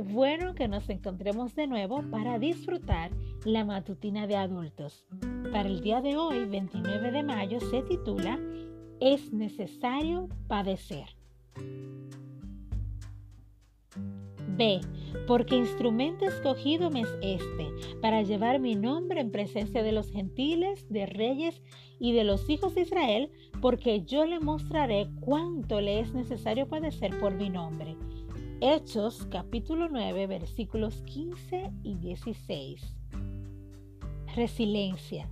bueno que nos encontremos de nuevo para disfrutar la matutina de adultos. Para el día de hoy, 29 de mayo, se titula Es necesario padecer. B. Porque instrumento escogido me es este, para llevar mi nombre en presencia de los gentiles, de reyes y de los hijos de Israel, porque yo le mostraré cuánto le es necesario padecer por mi nombre. Hechos capítulo 9 versículos 15 y 16. Resiliencia.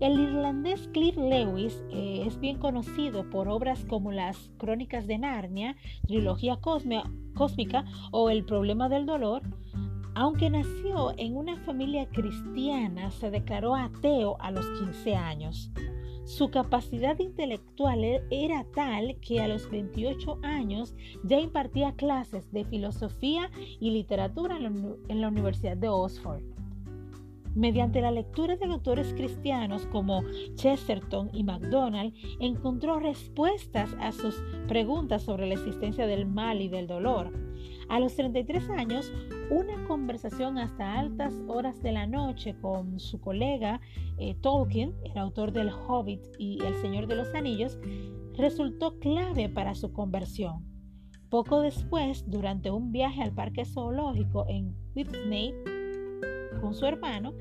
El irlandés Cliff Lewis eh, es bien conocido por obras como las Crónicas de Narnia, Trilogía Cósmica o El Problema del Dolor. Aunque nació en una familia cristiana, se declaró ateo a los 15 años. Su capacidad intelectual e-, era tal que a los 28 años ya impartía clases de filosofía y literatura en la Universidad de Oxford. Mediante la lectura de autores cristianos como Chesterton y MacDonald, encontró respuestas a sus preguntas sobre la existencia del mal y del dolor. A los 33 años, una conversación hasta altas horas de la noche con su colega eh, Tolkien, el autor del Hobbit y El Señor de los Anillos, resultó clave para su conversión. Poco después, durante un viaje al parque zoológico en Whitney con su hermano,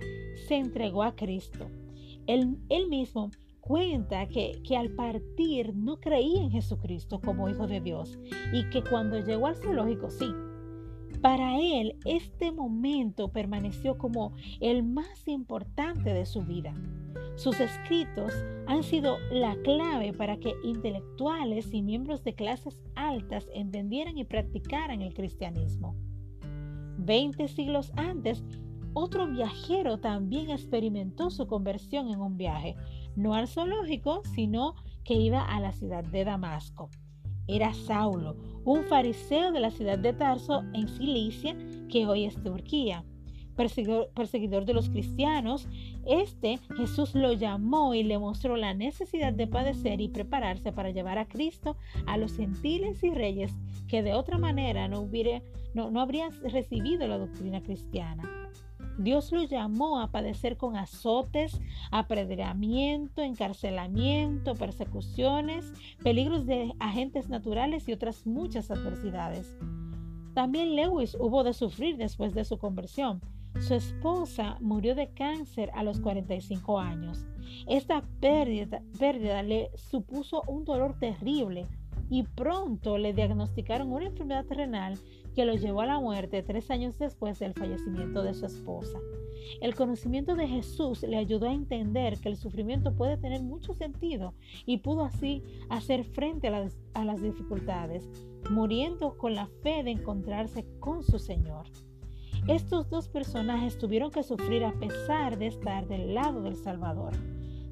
se entregó a Cristo. Él, él mismo cuenta que, que, al partir no creía en Jesucristo como Hijo de Dios y que cuando llegó al zoológico sí. Para él este momento permaneció como el más importante de su vida. Sus escritos han sido la clave para que intelectuales y miembros de clases altas entendieran y practicaran el cristianismo. Veinte siglos antes, otro viajero también experimentó su conversión en un viaje, no al zoológico, sino que iba a la ciudad de Damasco. Era Saulo, un fariseo de la ciudad de Tarso en Cilicia, que hoy es Turquía. Perseguidor, de los cristianos, este Jesús lo llamó y le mostró la necesidad de padecer y prepararse para llevar a Cristo a los gentiles y reyes que de otra manera no, no, no habrían recibido la doctrina cristiana. Dios lo llamó a padecer con azotes, apedreamiento, encarcelamiento, persecuciones, peligros de agentes naturales y otras muchas adversidades. También Lewis hubo de sufrir después de su conversión. Su esposa murió de cáncer a los 45 años. Esta pérdida, pérdida le supuso un dolor terrible y pronto le diagnosticaron una enfermedad renal que lo llevó a la muerte tres años después del fallecimiento de su esposa. El conocimiento de Jesús le ayudó a entender que el sufrimiento puede tener mucho sentido y pudo así hacer frente a las, dificultades, muriendo con la fe de encontrarse con su Señor. Estos dos personajes tuvieron que sufrir a pesar de estar del lado del Salvador.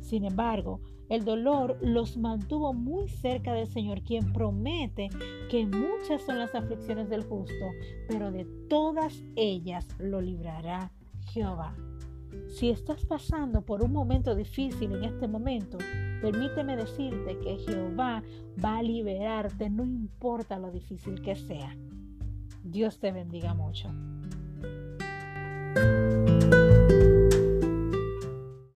Sin embargo, el dolor los mantuvo muy cerca del Señor, quien promete que muchas son las aflicciones del justo, pero de todas ellas lo librará Jehová. Si estás pasando por un momento difícil en este momento, permíteme decirte que Jehová va a liberarte, no importa lo difícil que sea. Dios te bendiga mucho.